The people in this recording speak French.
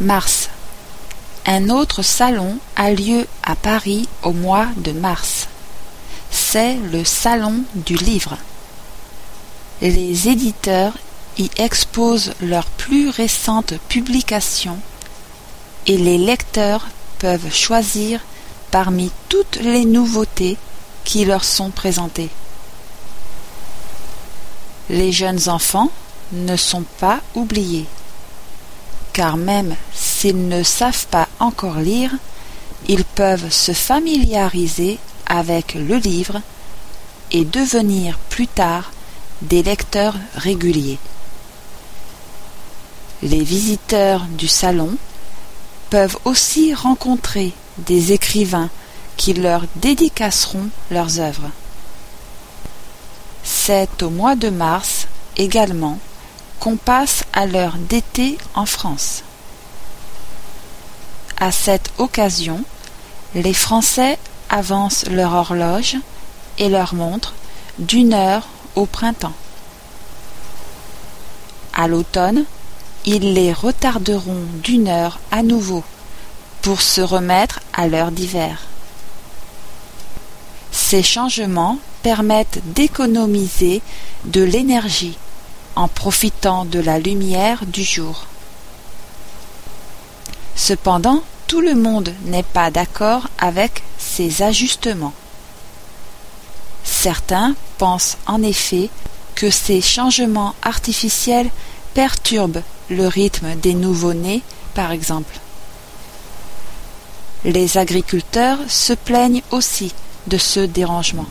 Mars. Un autre salon a lieu à Paris au mois de mars. C'est le salon du livre. Les éditeurs y exposent leurs plus récentes publications et les lecteurs peuvent choisir parmi toutes les nouveautés qui leur sont présentées. Les jeunes enfants ne sont pas oubliés, car même s'ils ne savent pas encore lire, ils peuvent se familiariser avec le livre et devenir plus tard des lecteurs réguliers. Les visiteurs du salon peuvent aussi rencontrer des écrivains qui leur dédicaceront leurs œuvres. C'est au mois de mars également qu'on passe à l'heure d'été en France. À cette occasion, les Français avancent leur horloge et leur montre d'une heure au printemps. À l'automne, ils les retarderont d'une heure à nouveau pour se remettre à l'heure d'hiver. Ces changements permettent d'économiser de l'énergie en profitant de la lumière du jour. Cependant, tout le monde n'est pas d'accord avec ces ajustements. Certains pensent en effet que ces changements artificiels perturbent le rythme des nouveau-nés, par exemple. Les agriculteurs se plaignent aussi de ce dérangement.